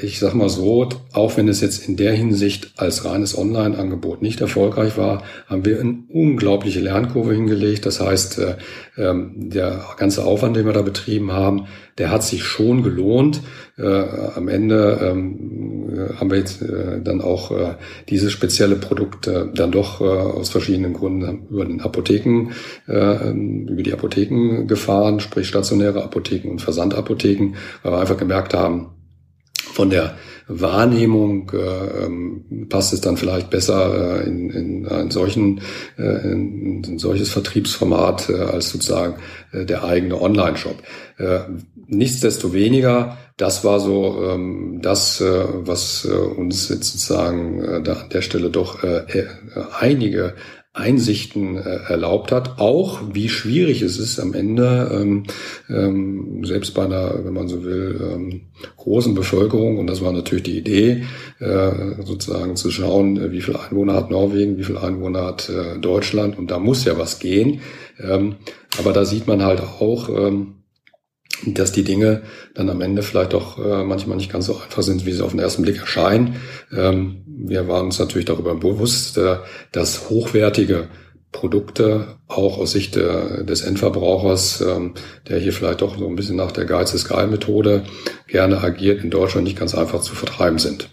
Ich sag mal so, auch wenn es jetzt in der Hinsicht als reines Online-Angebot nicht erfolgreich war, haben wir eine unglaubliche Lernkurve hingelegt. Das heißt, äh, ähm, der ganze Aufwand, den wir da betrieben haben, der hat sich schon gelohnt. Äh, am Ende ähm, haben wir jetzt äh, dann auch dieses spezielle Produkt dann doch aus verschiedenen Gründen über den Apotheken, über die Apotheken gefahren, sprich stationäre Apotheken und Versandapotheken, weil wir einfach gemerkt haben, von der Wahrnehmung äh, ähm, passt es dann vielleicht besser äh, in, in einen solchen, äh, in, ein solches Vertriebsformat äh, als sozusagen äh, der eigene Online-Shop. Äh, nichtsdestoweniger, das war so ähm, das, äh, was äh, uns jetzt sozusagen äh, da an der Stelle doch äh, äh einige Einsichten äh, erlaubt hat, auch wie schwierig es ist am Ende, ähm, ähm, selbst bei einer, wenn man so will, ähm, großen Bevölkerung, und das war natürlich die Idee, äh, sozusagen zu schauen, äh, wie viel Einwohner hat Norwegen, wie viel Einwohner hat äh, Deutschland, und da muss ja was gehen. Ähm, aber da sieht man halt auch, ähm, dass die Dinge dann am Ende vielleicht doch äh, manchmal nicht ganz so einfach sind, wie sie auf den ersten Blick erscheinen. Ähm, wir waren uns natürlich darüber bewusst, äh, dass hochwertige Produkte auch aus Sicht äh, des Endverbrauchers, ähm, der hier vielleicht doch so ein bisschen nach der Geiz ist geil Methode gerne agiert, in Deutschland nicht ganz einfach zu vertreiben sind.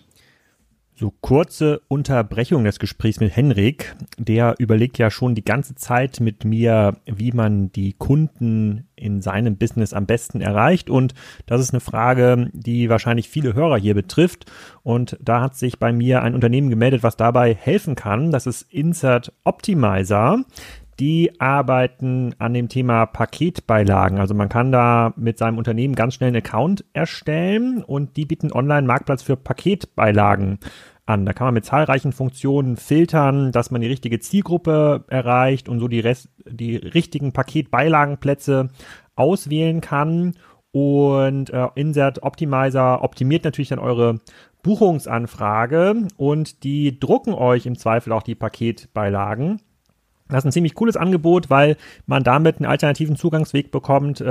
So kurze Unterbrechung des Gesprächs mit Henrik. Der überlegt ja schon die ganze Zeit mit mir, wie man die Kunden in seinem Business am besten erreicht. Und das ist eine Frage, die wahrscheinlich viele Hörer hier betrifft. Und da hat sich bei mir ein Unternehmen gemeldet, was dabei helfen kann. Das ist Insert Optimizer. Die arbeiten an dem Thema Paketbeilagen. Also man kann da mit seinem Unternehmen ganz schnell einen Account erstellen und die bieten Online-Marktplatz für Paketbeilagen an. Da kann man mit zahlreichen Funktionen filtern, dass man die richtige Zielgruppe erreicht und so die, Rest, die richtigen Paketbeilagenplätze auswählen kann. Und äh, Insert Optimizer optimiert natürlich dann eure Buchungsanfrage und die drucken euch im Zweifel auch die Paketbeilagen. Das ist ein ziemlich cooles Angebot, weil man damit einen alternativen Zugangsweg bekommt, äh,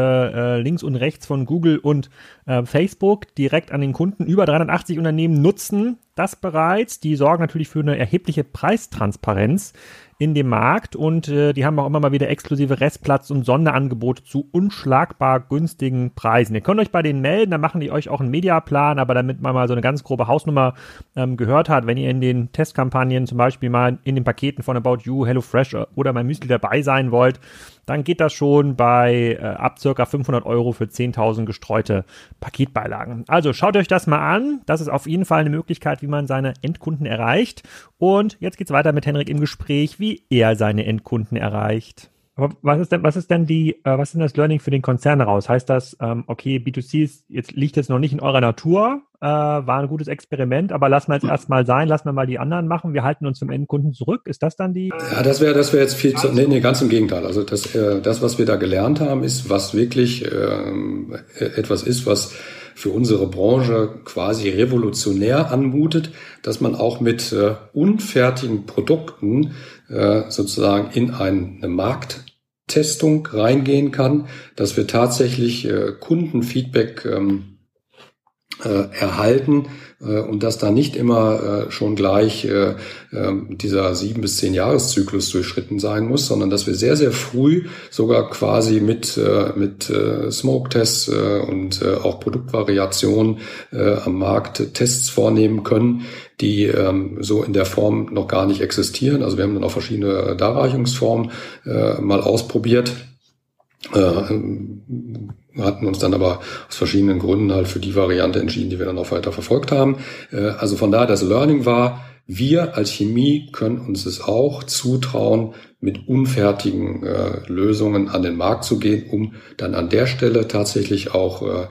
äh, links und rechts von Google und äh, Facebook direkt an den Kunden. Über 380 Unternehmen nutzen das bereits. Die sorgen natürlich für eine erhebliche Preistransparenz in dem Markt und äh, die haben auch immer mal wieder exklusive Restplatz und Sonderangebote zu unschlagbar günstigen Preisen. Ihr könnt euch bei denen melden, dann machen die euch auch einen Mediaplan, aber damit man mal so eine ganz grobe Hausnummer ähm, gehört hat, wenn ihr in den Testkampagnen zum Beispiel mal in den Paketen von About You, HelloFresh oder mein Müsli dabei sein wollt, dann geht das schon bei äh, ab circa 500 Euro für 10.000 gestreute Paketbeilagen. Also schaut euch das mal an. Das ist auf jeden Fall eine Möglichkeit, wie man seine Endkunden erreicht. Und jetzt geht's weiter mit Henrik im Gespräch, wie er seine Endkunden erreicht. Aber was ist denn, was ist denn die, äh, was ist denn das Learning für den Konzern daraus? Heißt das, ähm, okay, B2C ist, jetzt liegt jetzt noch nicht in eurer Natur, äh, war ein gutes Experiment, aber lassen wir jetzt erstmal sein, lassen wir mal die anderen machen, wir halten uns zum Endkunden zurück. Ist das dann die? Ja, das wäre, das wäre jetzt viel zu, nee, nee, ganz im Gegenteil. Also das, äh, das, was wir da gelernt haben, ist, was wirklich äh, etwas ist, was für unsere Branche quasi revolutionär anmutet, dass man auch mit äh, unfertigen Produkten äh, sozusagen in eine Markttestung reingehen kann, dass wir tatsächlich äh, Kundenfeedback ähm, äh, erhalten, äh, und dass da nicht immer äh, schon gleich äh, ähm, dieser sieben bis zehn Jahreszyklus durchschritten sein muss, sondern dass wir sehr, sehr früh sogar quasi mit, mit Smoke-Tests und auch Produktvariationen am Markt Tests vornehmen können, die ähm, so in der Form noch gar nicht existieren. Also wir haben dann auch verschiedene Darreichungsformen mal ausprobiert hatten uns dann aber aus verschiedenen Gründen halt für die Variante entschieden, die wir dann auch weiter verfolgt haben. Äh, also von daher das Learning war, wir als Chemie können uns es auch zutrauen, mit unfertigen äh, Lösungen an den Markt zu gehen, um dann an der Stelle tatsächlich auch äh,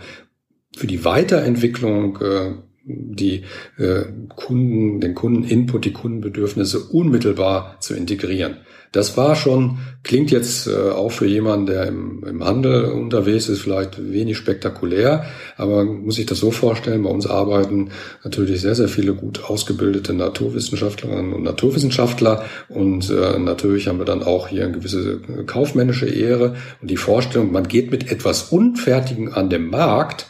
für die Weiterentwicklung äh, die äh, Kunden, den Kundeninput, die Kundenbedürfnisse unmittelbar zu integrieren. Das war schon, klingt jetzt äh, auch für jemanden, der im, im Handel unterwegs ist, vielleicht wenig spektakulär, aber muss sich das so vorstellen, bei uns arbeiten natürlich sehr, sehr viele gut ausgebildete Naturwissenschaftlerinnen und Naturwissenschaftler. Und äh, natürlich haben wir dann auch hier eine gewisse kaufmännische Ehre. Und die Vorstellung, man geht mit etwas Unfertigen an den Markt,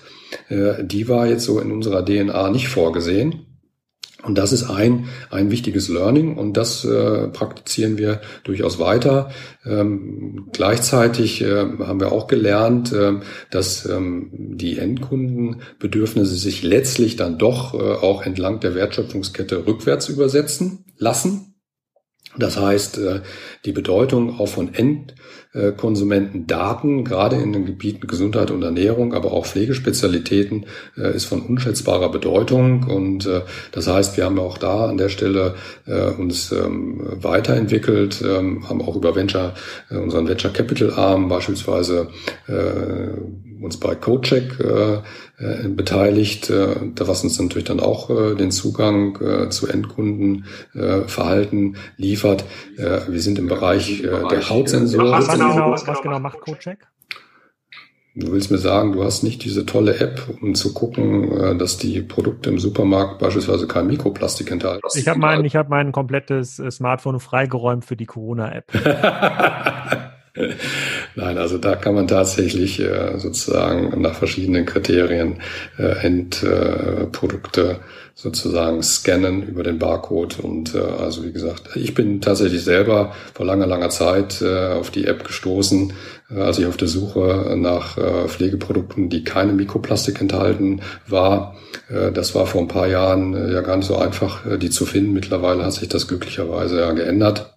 äh, die war jetzt so in unserer DNA nicht vorgesehen. Und das ist ein, ein wichtiges Learning und das äh, praktizieren wir durchaus weiter. Ähm, gleichzeitig äh, haben wir auch gelernt, äh, dass ähm, die Endkundenbedürfnisse sich letztlich dann doch äh, auch entlang der Wertschöpfungskette rückwärts übersetzen lassen. Das heißt, äh, die Bedeutung auch von Endkonsumentendaten, gerade in den Gebieten Gesundheit und Ernährung, aber auch Pflegespezialitäten, äh, ist von unschätzbarer Bedeutung. Und äh, das heißt, wir haben auch da an der Stelle uns ähm, weiterentwickelt, ähm, haben auch über Venture, unseren Venture Capital Arm beispielsweise uns bei CodeCheck äh, beteiligt, äh, was uns natürlich dann auch äh, den Zugang äh, zu Endkundenverhalten äh, liefert. Äh, wir sind im Bereich äh, der Hautsensoren. Was genau, was genau macht CodeCheck? Du willst mir sagen, du hast nicht diese tolle App, um zu gucken, äh, dass die Produkte im Supermarkt beispielsweise kein Mikroplastik enthalten. Ich habe mein, ich hab mein komplettes äh, Smartphone freigeräumt für die Corona-App. Nein, also da kann man tatsächlich äh, sozusagen nach verschiedenen Kriterien äh, Endprodukte sozusagen scannen über den Barcode. Und äh, also wie gesagt, ich bin tatsächlich selber vor langer, langer Zeit äh, auf die App gestoßen, äh, als ich auf der Suche nach äh, Pflegeprodukten, die keine Mikroplastik enthalten war. Äh, das war vor ein paar Jahren äh, ja gar nicht so einfach, äh, die zu finden. Mittlerweile hat sich das glücklicherweise ja geändert.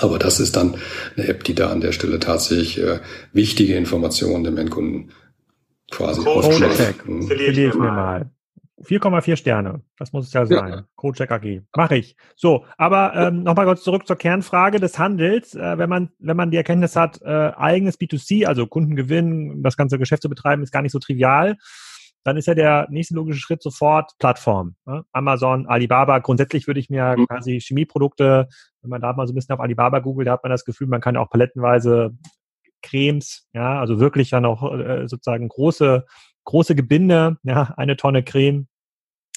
Aber das ist dann eine App, die da an der Stelle tatsächlich äh, wichtige Informationen dem Endkunden quasi Codecheck. Verliere ich mir mal. 4,4 Sterne. Das muss es ja sein. Ja. Codecheck AG. Mache ich. So, aber ähm, nochmal kurz zurück zur Kernfrage des Handels. Äh, wenn man, wenn man die Erkenntnis hat, äh, eigenes B2C, also Kundengewinn, das ganze Geschäft zu betreiben, ist gar nicht so trivial dann ist ja der nächste logische Schritt sofort Plattform. Ne? Amazon, Alibaba. Grundsätzlich würde ich mir mhm. quasi Chemieprodukte, wenn man da mal so ein bisschen auf Alibaba googelt, da hat man das Gefühl, man kann auch palettenweise Cremes, ja, also wirklich dann auch äh, sozusagen große, große Gebinde, ja, eine Tonne Creme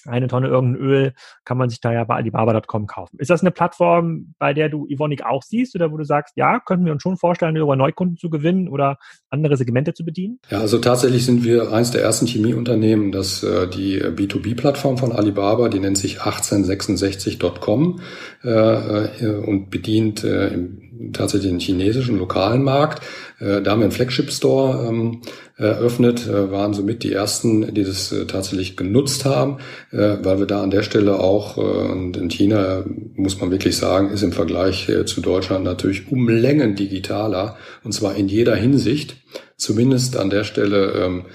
eine Tonne irgendein Öl kann man sich da ja bei Alibaba.com kaufen. Ist das eine Plattform, bei der du Evonik auch siehst oder wo du sagst, ja, könnten wir uns schon vorstellen, darüber Neukunden zu gewinnen oder andere Segmente zu bedienen? Ja, also tatsächlich sind wir eins der ersten Chemieunternehmen, das äh, die B2B-Plattform von Alibaba, die nennt sich 1866.com äh, äh, und bedient äh, im, tatsächlich den chinesischen lokalen Markt. Äh, da haben wir einen Flagship-Store ähm, eröffnet, äh, waren somit die ersten, die das äh, tatsächlich genutzt haben, äh, weil wir da an der Stelle auch, und in China muss man wirklich sagen, ist im Vergleich zu Deutschland natürlich um Längen digitaler, und zwar in jeder Hinsicht zumindest an der Stelle ähm,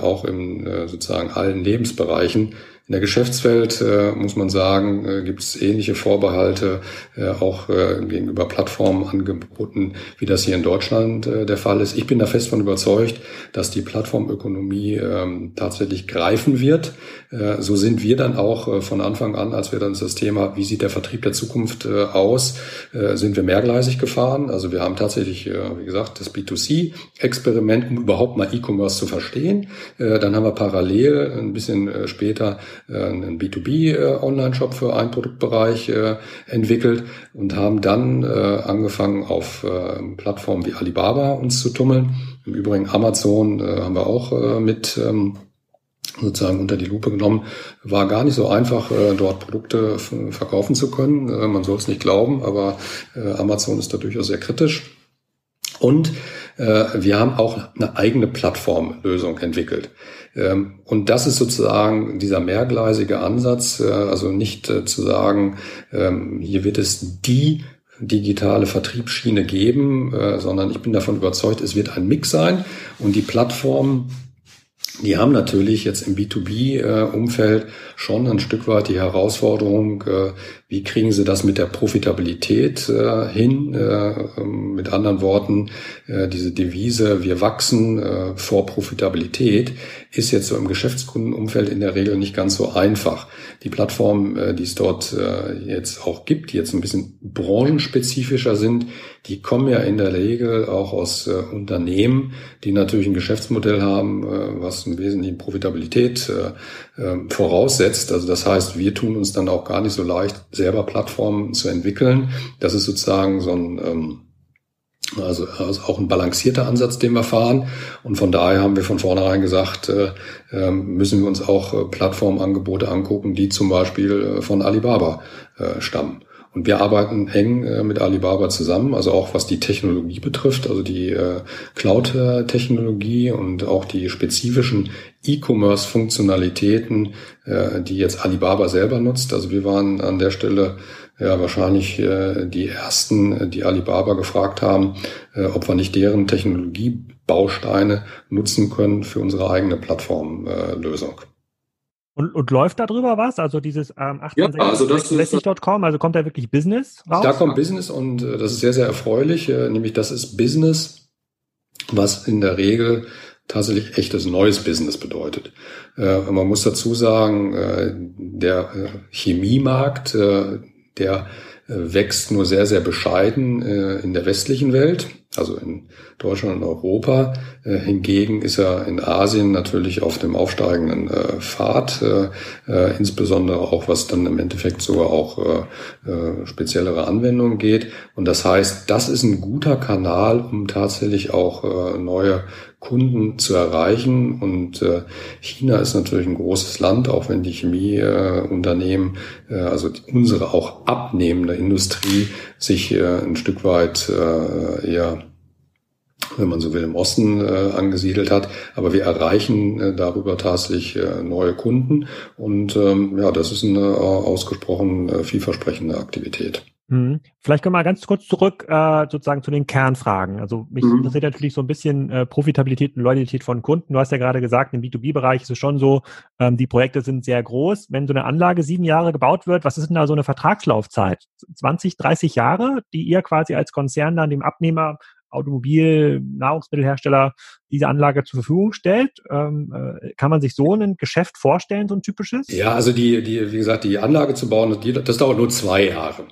auch in sozusagen allen Lebensbereichen in der Geschäftswelt äh, muss man sagen, äh, gibt es ähnliche Vorbehalte äh, auch äh, gegenüber Plattformangeboten, wie das hier in Deutschland äh, der Fall ist. Ich bin da fest von überzeugt, dass die Plattformökonomie ähm, tatsächlich greifen wird. Äh, so sind wir dann auch von Anfang an, als wir dann das Thema, wie sieht der Vertrieb der Zukunft aus, sind wir mehrgleisig gefahren. Also wir haben tatsächlich, wie gesagt, das B2C-Experiment, um überhaupt mal E-Commerce zu verstehen. Dann haben wir parallel ein bisschen später einen B2B-Online-Shop äh, für einen Produktbereich äh, entwickelt und haben dann angefangen, auf Plattformen wie Alibaba uns zu tummeln. Im Übrigen Amazon haben wir auch mit ähm, sozusagen unter die Lupe genommen. War gar nicht so einfach, dort Produkte verkaufen zu können. Man soll es nicht glauben, aber Amazon ist da durchaus sehr kritisch. Und wir haben auch eine eigene Plattformlösung entwickelt. Ähm, und das ist sozusagen dieser mehrgleisige Ansatz, äh, also nicht äh, zu sagen, ähm, hier wird es die digitale Vertriebsschiene geben, äh, sondern ich bin davon überzeugt, es wird ein Mix sein und die Plattformen die haben natürlich jetzt im B2B-Umfeld schon ein Stück weit die Herausforderung, wie kriegen Sie das mit der Profitabilität äh, hin? Äh, ähm, mit anderen Worten, äh, diese Devise, wir wachsen äh, vor Profitabilität, ist jetzt so im Geschäftskundenumfeld in der Regel nicht ganz so einfach. Die Plattformen, äh, die es dort äh, jetzt auch gibt, die jetzt ein bisschen branchenspezifischer sind, die kommen ja in der Regel auch aus Unternehmen, die natürlich ein Geschäftsmodell haben, was im Wesentlichen Profitabilität voraussetzt. Also das heißt, wir tun uns dann auch gar nicht so leicht, selber Plattformen zu entwickeln. Das ist sozusagen so ein ähm, also, also auch ein balancierter Ansatz, den wir fahren. Und von daher haben wir von vornherein gesagt, äh, ähm, müssen wir uns auch äh, Plattformangebote angucken, die zum Beispiel äh, von Alibaba stammen. Und wir arbeiten eng äh, mit Alibaba zusammen, also auch was die Technologie betrifft, also die äh, Cloud-Technologie und auch die spezifischen E-Commerce-Funktionalitäten, äh, die jetzt Alibaba selber nutzt. Also wir waren an der Stelle ja wahrscheinlich die ersten, die Alibaba gefragt haben, ob wir nicht deren Technologiebausteine nutzen können für unsere eigene Plattformlösung. Und, und läuft da drüber was? Also dieses ähm, 1860.com, ja, also, das also kommt da wirklich Business raus? Da kommt Business und äh, das ist sehr, sehr erfreulich. Äh, nämlich das ist Business, was in der Regel tatsächlich echtes neues Business bedeutet. Äh, man muss dazu sagen, äh, der äh, Chemiemarkt, äh, der wächst nur sehr, sehr bescheiden in der westlichen Welt also in Deutschland und Europa. Äh, hingegen ist er in Asien natürlich auf dem aufsteigenden äh, Pfad, äh, äh insbesondere auch was dann im Endeffekt sogar auch äh, äh, speziellere Anwendungen geht. Und das heißt, das ist ein guter Kanal, um tatsächlich auch neue Kunden zu erreichen. Und China ist natürlich ein großes Land, auch wenn die Chemieunternehmen, also unsere auch abnehmende Industrie, sich ein Stück weit eher wenn man so will, im Osten äh, angesiedelt hat. Aber wir erreichen äh, darüber tatsächlich äh, neue Kunden und ähm, ja, das ist eine äh, ausgesprochen äh, vielversprechende Aktivität. Hm. Vielleicht können wir mal ganz kurz zurück äh, sozusagen zu den Kernfragen. Also mich mhm. interessiert natürlich so ein bisschen äh, Profitabilität und Loyalität von Kunden. Du hast ja gerade gesagt, im B2B-Bereich ist es schon so, ähm, die Projekte sind sehr groß. Wenn so eine Anlage sieben Jahre gebaut wird, was ist denn da so eine Vertragslaufzeit? 20, 30 Jahre, die ihr quasi als Konzern dann dem Abnehmer Automobil, Nahrungsmittelhersteller diese Anlage zur Verfügung stellt. Ähm, äh, kann man sich so ein Geschäft vorstellen, so ein typisches? Ja, also die, die, wie gesagt, die Anlage zu bauen, die, das dauert nur zwei Jahre.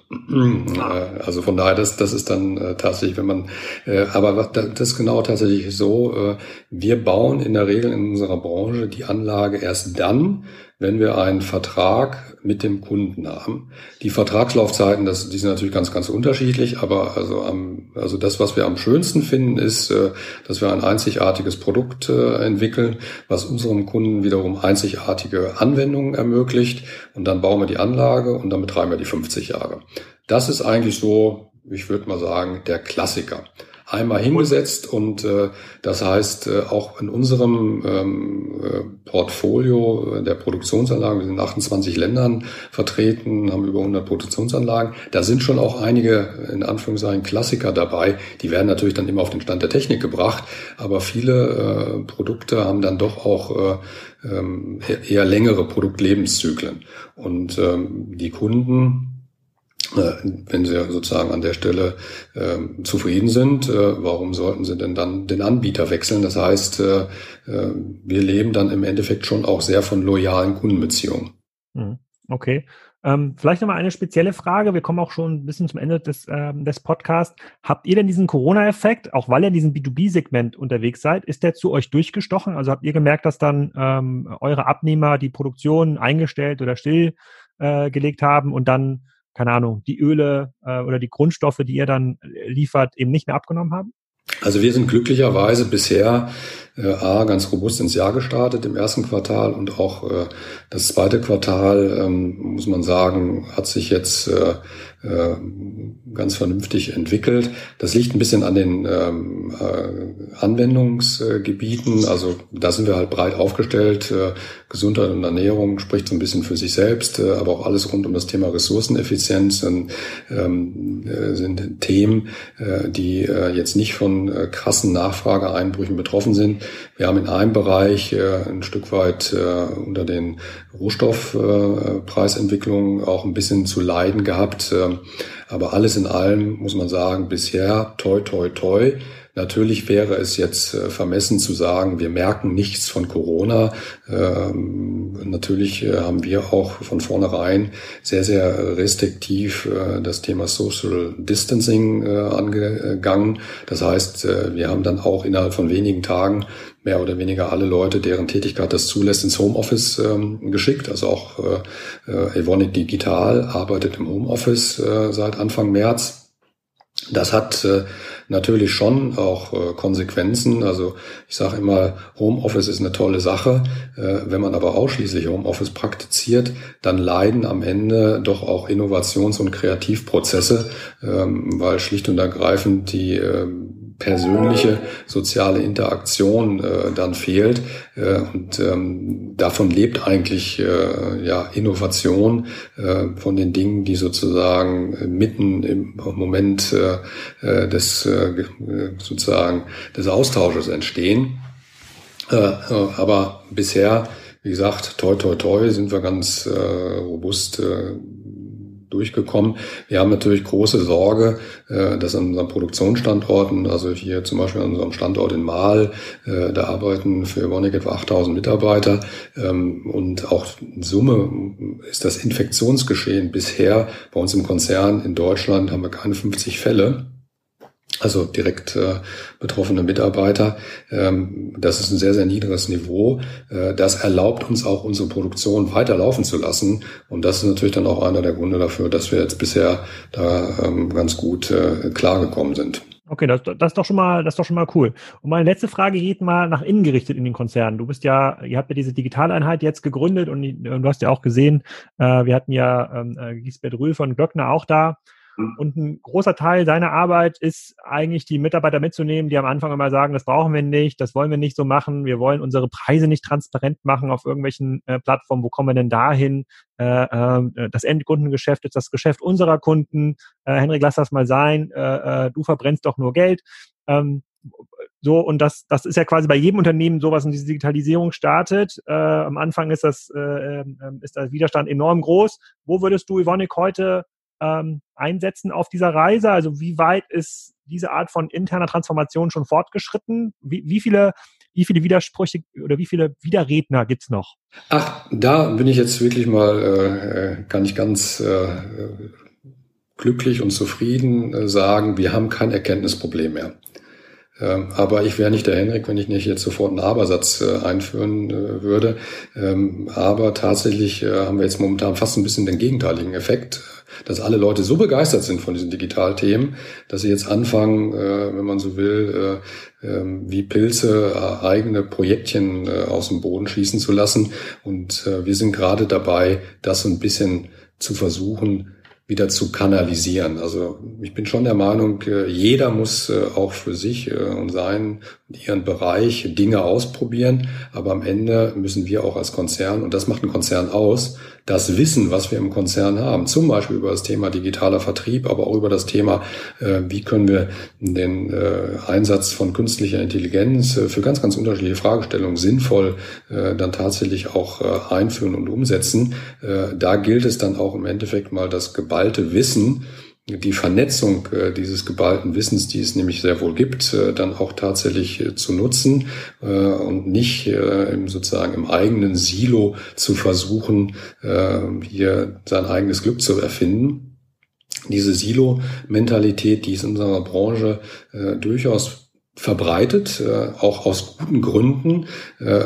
Ah. Also von daher, das, das ist dann äh, tatsächlich, wenn man, äh, aber das ist genau tatsächlich so, äh, wir bauen in der Regel in unserer Branche die Anlage erst dann, wenn wir einen Vertrag mit dem Kunden haben. Die Vertragslaufzeiten, das, die sind natürlich ganz, ganz unterschiedlich, aber also, am, also das, was wir am schönsten finden, ist, äh, dass wir ein einzigartiges Produkt äh, entwickeln, was unserem Kunden wiederum einzigartige Anwendungen ermöglicht. Und dann bauen wir die Anlage und dann betreiben wir die 50 Jahre. Das ist eigentlich so, ich würde mal sagen, der Klassiker einmal hingesetzt und äh, das heißt äh, auch in unserem ähm, äh, Portfolio der Produktionsanlagen, wir sind in 28 Ländern vertreten, haben über 100 Produktionsanlagen, da sind schon auch einige in Anführungszeichen Klassiker dabei, die werden natürlich dann immer auf den Stand der Technik gebracht, aber viele äh, Produkte haben dann doch auch äh, ähm, eher längere Produktlebenszyklen und ähm, die Kunden äh, wenn Sie sozusagen an der Stelle äh, zufrieden sind, äh, warum sollten Sie denn dann den Anbieter wechseln? Das heißt, äh, äh wir leben dann im Endeffekt schon auch sehr von loyalen Kundenbeziehungen. Hm, okay. Ähm, vielleicht nochmal eine spezielle Frage. Wir kommen auch schon ein bisschen zum Ende des, ähm, des Podcasts. Habt ihr denn diesen Corona-Effekt, auch weil ihr in diesem B2B-Segment unterwegs seid, ist der zu euch durchgestochen? Also habt ihr gemerkt, dass dann ähm, eure Abnehmer die Produktion eingestellt oder stillgelegt äh, haben und dann keine Ahnung, die Öle äh, oder die Grundstoffe, die ihr dann liefert, eben nicht mehr abgenommen haben? Also wir sind glücklicherweise bisher äh, A, ganz robust ins Jahr gestartet im ersten Quartal und auch äh, das zweite Quartal, ähm, muss man sagen, hat sich jetzt äh, äh, ganz vernünftig entwickelt. Das liegt ein bisschen an den ähm, äh, Anwendungsgebieten. Also da sind wir halt breit aufgestellt. Äh, Gesundheit und Ernährung spricht so ein bisschen für sich selbst, äh, aber auch alles rund um das Thema Ressourceneffizienz sind, ähm, äh, sind Themen, die jetzt nicht von krassen Nachfrageeinbrüchen betroffen sind. Wir haben in einem Bereich ein Stück weit unter den Rohstoffpreisentwicklungen auch ein bisschen zu leiden gehabt. Äh, aber alles in allem muss man sagen, bisher toi toi toi Natürlich wäre es jetzt äh, vermessen zu sagen, wir merken nichts von Corona. Ähm, natürlich äh, haben wir auch von vornherein sehr, sehr restriktiv äh, das Thema Social Distancing angegangen. Das heißt, wir haben dann auch innerhalb von wenigen Tagen mehr oder weniger alle Leute, deren Tätigkeit das zulässt, ins Homeoffice ähm, geschickt. Also auch äh, Evonik Digital arbeitet im Homeoffice äh, seit Anfang März. Das hat äh, natürlich schon auch äh, Konsequenzen. Also ich sage immer, Homeoffice ist eine tolle Sache. Äh, wenn man aber ausschließlich Homeoffice praktiziert, dann leiden am Ende doch auch Innovations- und Kreativprozesse, ähm, weil schlicht und ergreifend die äh, persönliche soziale Interaktion äh, dann fehlt. Äh, und ähm, davon lebt eigentlich äh, ja Innovation äh, von den Dingen, die sozusagen mitten im Moment äh, äh des äh, sozusagen des Austausches entstehen. Äh, äh, aber bisher, wie gesagt, toi toi toi sind wir ganz äh, robust äh, durchgekommen. Wir haben natürlich große Sorge, äh, dass an unseren Produktionsstandorten, also hier zum Beispiel an unserem Standort in Mahl, äh, da arbeiten für Evonik etwa 8000 Mitarbeiter ähm, und auch in Summe ist das Infektionsgeschehen bisher bei uns im Konzern in Deutschland haben wir keine 50 Fälle also direkt äh, betroffene Mitarbeiter. Ähm, das ist ein sehr, sehr niedriges Niveau. Äh, das erlaubt uns auch, unsere Produktion weiterlaufen zu lassen. Und das ist natürlich dann auch einer der Gründe dafür, dass wir jetzt bisher da ähm, ganz gut äh, klargekommen sind. Okay, das, das ist doch schon mal, das ist doch schon mal cool. Und meine letzte Frage geht mal nach innen gerichtet in den Konzernen. Du bist ja, ihr habt ja diese Digitaleinheit jetzt gegründet und, und du hast ja auch gesehen, äh, wir hatten ja ähm, äh, Gisbert Rühl von Glöckner auch da. Mhm. Und ein großer Teil seiner Arbeit ist eigentlich die Mitarbeiter mitzunehmen, die am Anfang immer sagen, das brauchen wir nicht, das wollen wir nicht so machen, wir wollen unsere Preise nicht transparent machen auf irgendwelchen äh, Plattformen, wo kommen wir denn dahin? Äh, äh, das Endkundengeschäft ist das Geschäft unserer Kunden. Äh, Henrik, lass das mal sein, äh, äh, du verbrennst doch nur Geld. Ähm, so, und das, das ist ja quasi bei jedem Unternehmen sowas und diese Digitalisierung startet. Äh, am Anfang ist das, äh, äh, ist der Widerstand enorm groß. Wo würdest du, Ivonik, heute ähm, einsetzen auf dieser Reise? Also wie weit ist diese Art von interner Transformation schon fortgeschritten? Wie, wie viele wie viele Widersprüche oder wie viele Widerredner gibt's noch? Ach, da bin ich jetzt wirklich mal äh, äh kann ich ganz äh, glücklich und zufrieden äh, sagen, wir haben kein Erkenntnisproblem mehr. Ähm, aber ich wäre nicht der Henrik, wenn ich nicht jetzt sofort einen Abersatz äh, einführen äh, würde. Ähm, aber tatsächlich haben wir jetzt momentan fast ein bisschen den gegenteiligen Effekt dass alle Leute so begeistert sind von diesen Digitalthemen, dass sie jetzt anfangen, äh, wenn man so will, äh, äh, wie Pilze äh, eigene Projektchen äh, aus dem Boden schießen zu lassen. Und äh, wir sind gerade dabei, das so ein bisschen zu versuchen, wieder zu kanalisieren. Also ich bin schon der Meinung, jeder muss auch für sich und seinen ihren Bereich Dinge ausprobieren, aber am Ende müssen wir auch als Konzern, und das macht ein Konzern aus, das Wissen, was wir im Konzern haben, zum Beispiel über das Thema digitaler Vertrieb, aber auch über das Thema, äh, wie können wir den äh, Einsatz von künstlicher Intelligenz äh, für ganz, ganz unterschiedliche Fragestellungen sinnvoll dann tatsächlich auch einführen und umsetzen. Da gilt es dann auch im Endeffekt mal das geballte Wissen, die Vernetzung äh, dieses geballten Wissens, die es nämlich sehr wohl gibt, äh, dann auch tatsächlich äh, zu nutzen und nicht sozusagen im eigenen Silo zu versuchen, hier sein eigenes Glück zu erfinden. Diese Silo-Mentalität, die ist in unserer Branche durchaus verbreitet, äh, auch aus guten Gründen. Äh,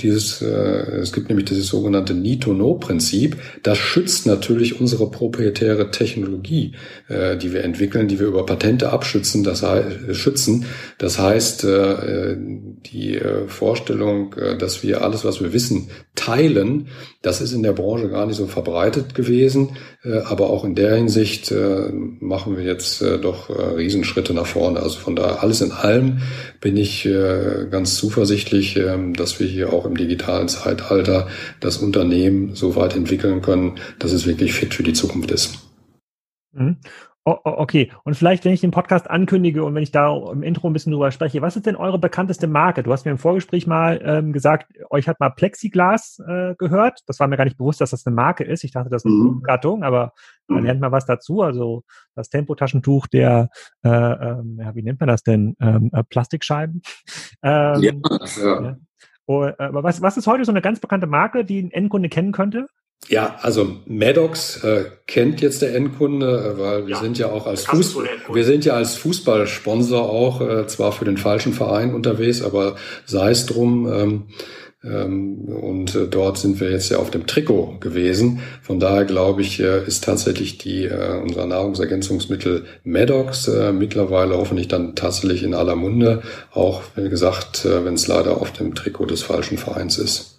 dieses, äh, es gibt nämlich dieses sogenannte Need-to-Know-Prinzip. Das schützt natürlich unsere proprietäre Technologie, die wir entwickeln, die wir über Patente abschützen. Das heißt, schützen. Das heißt, die Vorstellung, dass wir alles, was wir wissen, teilen, das ist in der Branche gar nicht so verbreitet gewesen. Äh, aber auch in der Hinsicht äh, machen wir jetzt äh, doch Riesenschritte nach vorne. Also von daher alles in allem bin ich ganz zuversichtlich, ähm, dass wir hier auch im digitalen Zeitalter das Unternehmen so weit entwickeln können, dass es wirklich fit für die Zukunft ist. Mhm. Oh, okay, und vielleicht, wenn ich den Podcast ankündige und wenn ich da im Intro ein bisschen drüber spreche, was ist denn eure bekannteste Marke? Du hast mir im Vorgespräch mal ähm, gesagt, euch hat mal Plexiglas äh, gehört. Das war mir gar nicht bewusst, dass das eine Marke ist. Ich dachte, das ist eine mhm. Gattung, aber da lernt man was dazu. Also das Tempotaschentuch der, äh, ja, wie nennt man das denn? Ähm, äh, Plastikscheiben. Ähm, ja, ja. ja. Oh, äh, aber was, was ist heute so eine ganz bekannte Marke, die ein Endkunde kennen könnte? Ja, also Maddox äh, kennt jetzt der Endkunde, äh, weil wir ja, sind ja auch als Fußball, wir sind ja als Fußballsponsor auch äh, zwar für den falschen Verein unterwegs, aber sei es drum. Ähm, ähm, und äh, dort sind wir jetzt ja auf dem Trikot gewesen. Von daher glaube ich, äh, ist tatsächlich die äh, unser Nahrungsergänzungsmittel Maddox äh, mittlerweile hoffentlich dann tatsächlich in aller Munde. Auch wie gesagt, äh, wenn es leider auf dem Trikot des falschen Vereins ist.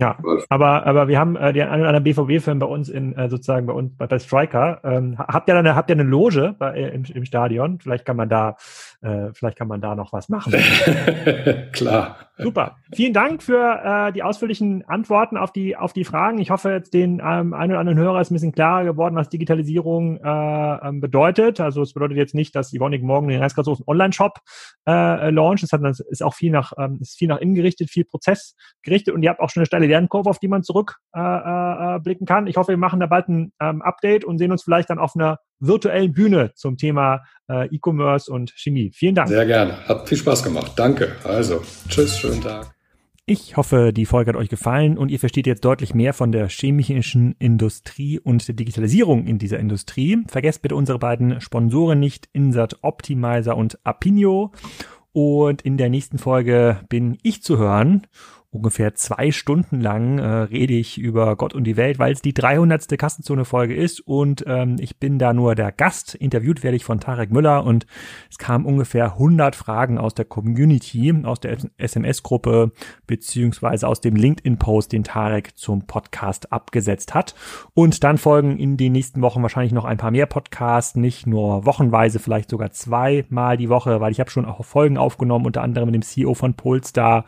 Ja, aber, aber wir haben äh, den einen oder anderen BVB-Film bei uns in äh, sozusagen bei uns bei, bei Striker. Ähm, habt ihr eine, habt ihr eine Loge bei, äh, im, im Stadion? Vielleicht kann man da, äh, vielleicht kann man da noch was machen. Klar. Super. Vielen Dank für äh, die ausführlichen Antworten auf die auf die Fragen. Ich hoffe, jetzt den ähm, einen oder anderen Hörer ist ein bisschen klarer geworden, was Digitalisierung äh, ähm, bedeutet. Also es bedeutet jetzt nicht, dass Ivonic morgen den Reisgassoßen Online-Shop äh, launcht. Es hat das ist auch viel nach ähm, ist viel nach innen gerichtet, viel Prozess gerichtet und ihr habt auch schon eine steile Lernkurve, auf die man zurückblicken äh, äh, blicken kann. Ich hoffe, wir machen da bald ein ähm, Update und sehen uns vielleicht dann auf einer virtuellen Bühne zum Thema äh, E-Commerce und Chemie. Vielen Dank. Sehr gerne. Hat viel Spaß gemacht. Danke. Also, tschüss, schönen Tag. Ich hoffe, die Folge hat euch gefallen und ihr versteht jetzt deutlich mehr von der chemischen Industrie und der Digitalisierung in dieser Industrie. Vergesst bitte unsere beiden Sponsoren nicht, Insert Optimizer und Apinio. Und in der nächsten Folge bin ich zu hören ungefähr zwei Stunden lang äh, rede ich über Gott und die Welt, weil es die 300. Kassenzone-Folge ist und ähm, ich bin da nur der Gast. Interviewt werde ich von Tarek Müller und es kamen ungefähr 100 Fragen aus der Community, aus der SMS-Gruppe beziehungsweise aus dem LinkedIn-Post, den Tarek zum Podcast abgesetzt hat. Und dann folgen in den nächsten Wochen wahrscheinlich noch ein paar mehr Podcasts, nicht nur wochenweise, vielleicht sogar zweimal die Woche, weil ich habe schon auch Folgen aufgenommen, unter anderem mit dem CEO von Polestar,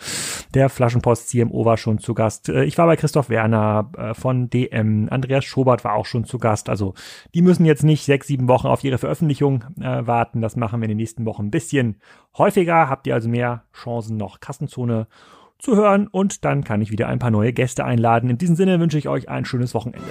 der Flaschenpost Post CMO war schon zu Gast. Äh, ich war bei Christoph Werner äh, von DM. Andreas Schobert war auch schon zu Gast. Also die müssen jetzt nicht sechs, sieben Wochen auf ihre Veröffentlichung äh, warten. Das machen wir in den nächsten Wochen ein bisschen häufiger. Habt ihr also mehr Chancen noch Kassenzone zu hören und dann kann ich wieder ein paar neue Gäste einladen. In diesem Sinne wünsche ich euch ein schönes Wochenende.